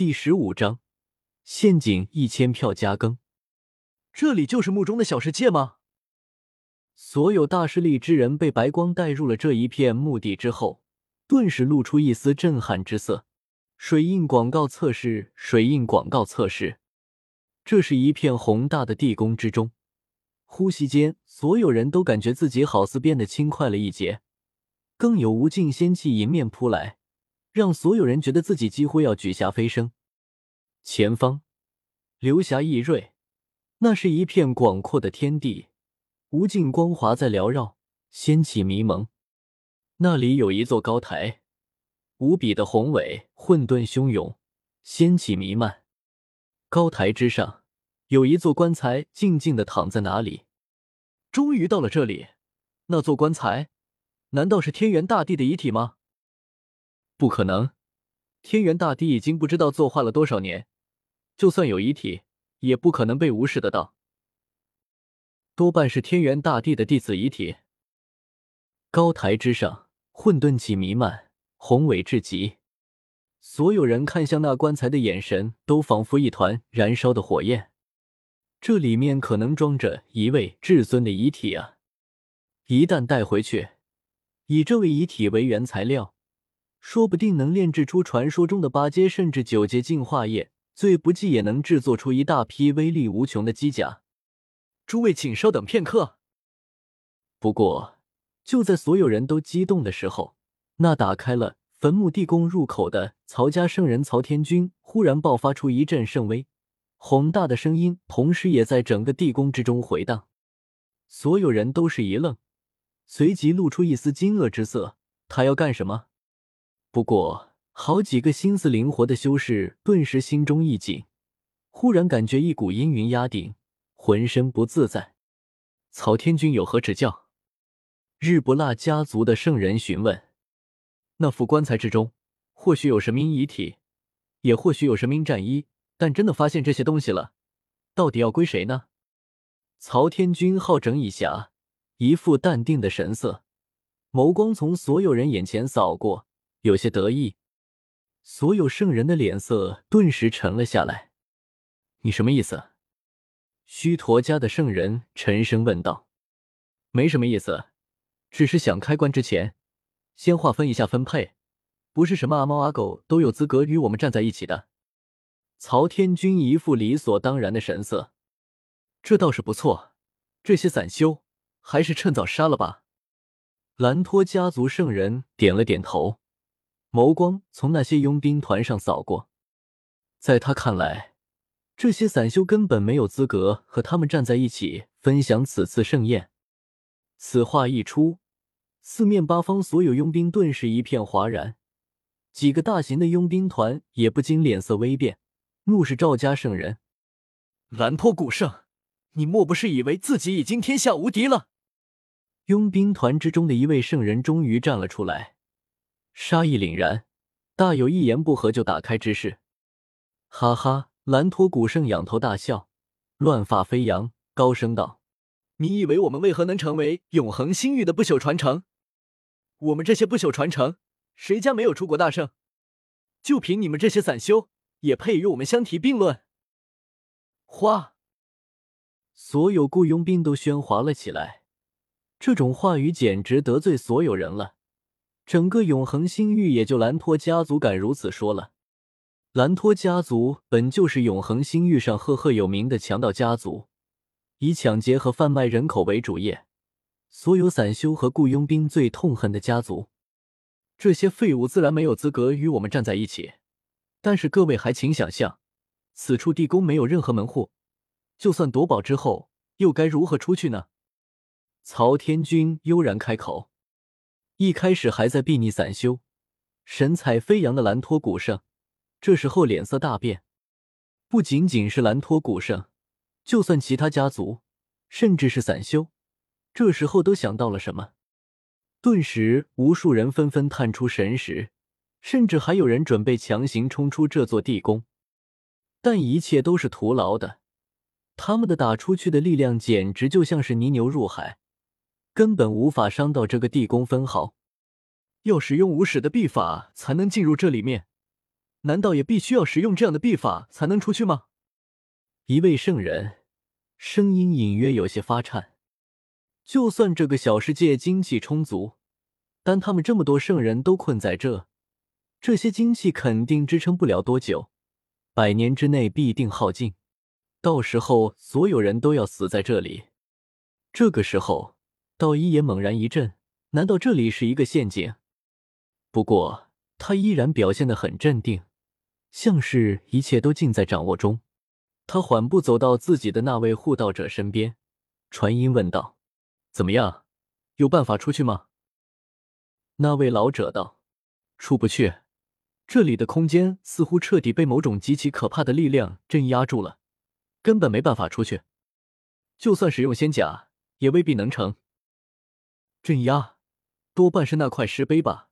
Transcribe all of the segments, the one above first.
第十五章陷阱一千票加更。这里就是墓中的小世界吗？所有大势力之人被白光带入了这一片墓地之后，顿时露出一丝震撼之色。水印广告测试，水印广告测试。这是一片宏大的地宫之中，呼吸间，所有人都感觉自己好似变得轻快了一截，更有无尽仙气迎面扑来，让所有人觉得自己几乎要举霞飞升。前方，流霞溢锐，那是一片广阔的天地。无尽光华在缭绕，仙气迷蒙。那里有一座高台，无比的宏伟，混沌汹涌，仙气弥漫。高台之上有一座棺材，静静的躺在哪里。终于到了这里，那座棺材，难道是天元大帝的遗体吗？不可能，天元大帝已经不知道作画了多少年，就算有遗体，也不可能被无视得到。多半是天元大帝的弟子遗体。高台之上，混沌气弥漫，宏伟至极。所有人看向那棺材的眼神，都仿佛一团燃烧的火焰。这里面可能装着一位至尊的遗体啊！一旦带回去，以这位遗体为原材料，说不定能炼制出传说中的八阶甚至九阶净化液，最不济也能制作出一大批威力无穷的机甲。诸位，请稍等片刻。不过，就在所有人都激动的时候，那打开了坟墓地宫入口的曹家圣人曹天君忽然爆发出一阵圣威，宏大的声音同时也在整个地宫之中回荡。所有人都是一愣，随即露出一丝惊愕之色。他要干什么？不过，好几个心思灵活的修士顿时心中一紧，忽然感觉一股阴云压顶。浑身不自在，曹天君有何指教？日不落家族的圣人询问。那副棺材之中，或许有神明遗体，也或许有神明战衣，但真的发现这些东西了，到底要归谁呢？曹天君好整以暇，一副淡定的神色，眸光从所有人眼前扫过，有些得意。所有圣人的脸色顿时沉了下来。你什么意思？须陀家的圣人沉声问道：“没什么意思，只是想开棺之前，先划分一下分配，不是什么阿猫阿狗都有资格与我们站在一起的。”曹天君一副理所当然的神色：“这倒是不错，这些散修还是趁早杀了吧。”兰托家族圣人点了点头，眸光从那些佣兵团上扫过，在他看来。这些散修根本没有资格和他们站在一起分享此次盛宴。此话一出，四面八方所有佣兵顿时一片哗然，几个大型的佣兵团也不禁脸色微变，怒视赵家圣人。兰托古圣，你莫不是以为自己已经天下无敌了？佣兵团之中的一位圣人终于站了出来，杀意凛然，大有一言不合就打开之势。哈哈。兰托古圣仰头大笑，乱发飞扬，高声道：“你以为我们为何能成为永恒星域的不朽传承？我们这些不朽传承，谁家没有出国大圣？就凭你们这些散修，也配与我们相提并论？”哗！所有雇佣兵都喧哗了起来，这种话语简直得罪所有人了。整个永恒星域，也就兰托家族敢如此说了。兰托家族本就是永恒星域上赫赫有名的强盗家族，以抢劫和贩卖人口为主业，所有散修和雇佣兵最痛恨的家族。这些废物自然没有资格与我们站在一起。但是各位还请想象，此处地宫没有任何门户，就算夺宝之后，又该如何出去呢？曹天君悠然开口。一开始还在睥睨散修，神采飞扬的兰托古圣。这时候脸色大变，不仅仅是兰托古圣，就算其他家族，甚至是散修，这时候都想到了什么。顿时，无数人纷纷探出神识，甚至还有人准备强行冲出这座地宫，但一切都是徒劳的。他们的打出去的力量简直就像是泥牛入海，根本无法伤到这个地宫分毫。要使用无始的秘法才能进入这里面。难道也必须要使用这样的秘法才能出去吗？一位圣人声音隐约有些发颤。就算这个小世界精气充足，但他们这么多圣人都困在这，这些精气肯定支撑不了多久，百年之内必定耗尽，到时候所有人都要死在这里。这个时候，道一也猛然一震，难道这里是一个陷阱？不过他依然表现得很镇定，像是一切都尽在掌握中。他缓步走到自己的那位护道者身边，传音问道。怎么样，有办法出去吗？那位老者道：“出不去，这里的空间似乎彻底被某种极其可怕的力量镇压住了，根本没办法出去。就算使用仙甲，也未必能成。镇压，多半是那块石碑吧？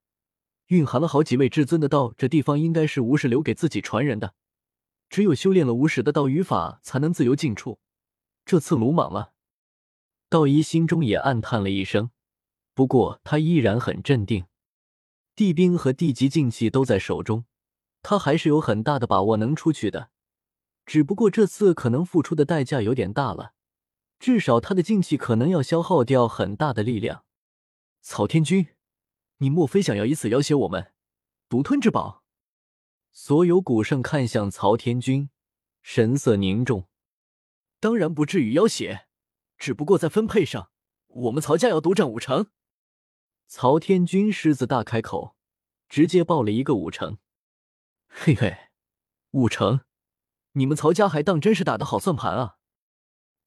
蕴含了好几位至尊的道，这地方应该是无始留给自己传人的。只有修炼了无始的道语法，才能自由进出。这次鲁莽了。”道一心中也暗叹了一声，不过他依然很镇定。地兵和地级禁气都在手中，他还是有很大的把握能出去的。只不过这次可能付出的代价有点大了，至少他的禁气可能要消耗掉很大的力量。曹天君，你莫非想要以此要挟我们，独吞至宝？所有古圣看向曹天君，神色凝重。当然不至于要挟。只不过在分配上，我们曹家要独占五成。曹天君狮子大开口，直接报了一个五成。嘿嘿，五成，你们曹家还当真是打的好算盘啊？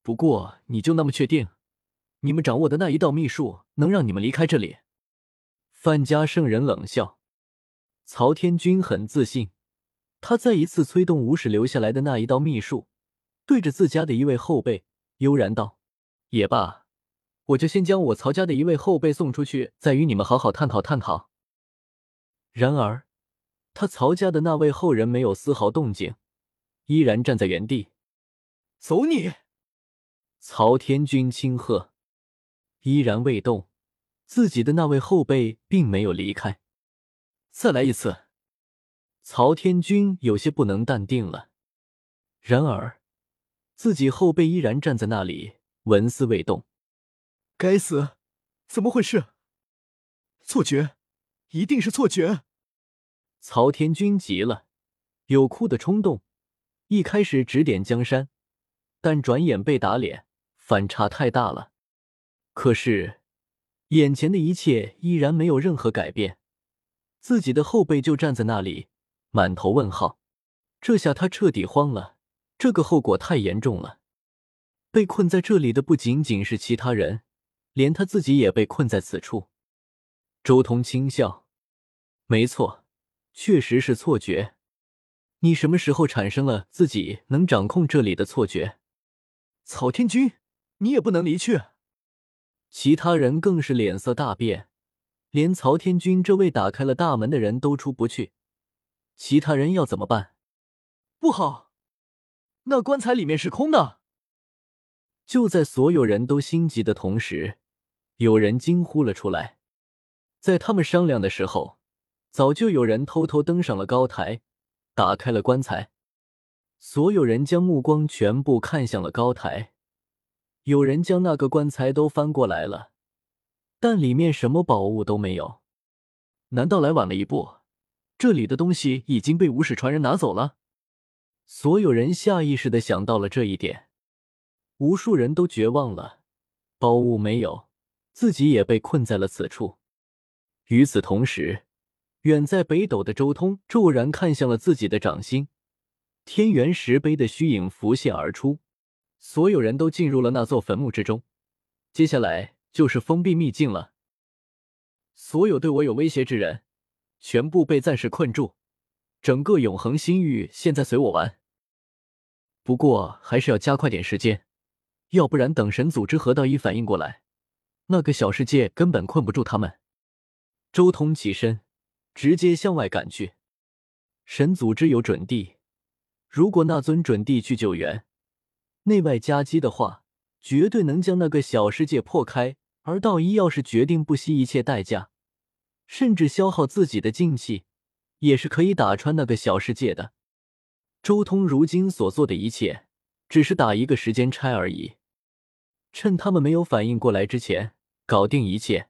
不过你就那么确定，你们掌握的那一道秘术能让你们离开这里？范家圣人冷笑。曹天君很自信，他再一次催动无始留下来的那一道秘术，对着自家的一位后辈悠然道。也罢，我就先将我曹家的一位后辈送出去，再与你们好好探讨探讨。然而，他曹家的那位后人没有丝毫动静，依然站在原地。走你！曹天君轻喝，依然未动。自己的那位后辈并没有离开。再来一次！曹天君有些不能淡定了。然而，自己后辈依然站在那里。纹丝未动，该死，怎么回事？错觉，一定是错觉！曹天君急了，有哭的冲动。一开始指点江山，但转眼被打脸，反差太大了。可是眼前的一切依然没有任何改变，自己的后辈就站在那里，满头问号。这下他彻底慌了，这个后果太严重了。被困在这里的不仅仅是其他人，连他自己也被困在此处。周通轻笑：“没错，确实是错觉。你什么时候产生了自己能掌控这里的错觉？”曹天君，你也不能离去。其他人更是脸色大变，连曹天君这位打开了大门的人都出不去，其他人要怎么办？不好，那棺材里面是空的。就在所有人都心急的同时，有人惊呼了出来。在他们商量的时候，早就有人偷偷登上了高台，打开了棺材。所有人将目光全部看向了高台，有人将那个棺材都翻过来了，但里面什么宝物都没有。难道来晚了一步？这里的东西已经被无始传人拿走了？所有人下意识的想到了这一点。无数人都绝望了，宝物没有，自己也被困在了此处。与此同时，远在北斗的周通骤然看向了自己的掌心，天元石碑的虚影浮现而出。所有人都进入了那座坟墓之中，接下来就是封闭秘境了。所有对我有威胁之人，全部被暂时困住。整个永恒星域现在随我玩，不过还是要加快点时间。要不然，等神组织和道一反应过来，那个小世界根本困不住他们。周通起身，直接向外赶去。神组织有准地，如果那尊准地去救援，内外夹击的话，绝对能将那个小世界破开。而道一要是决定不惜一切代价，甚至消耗自己的精气，也是可以打穿那个小世界的。周通如今所做的一切，只是打一个时间差而已。趁他们没有反应过来之前，搞定一切，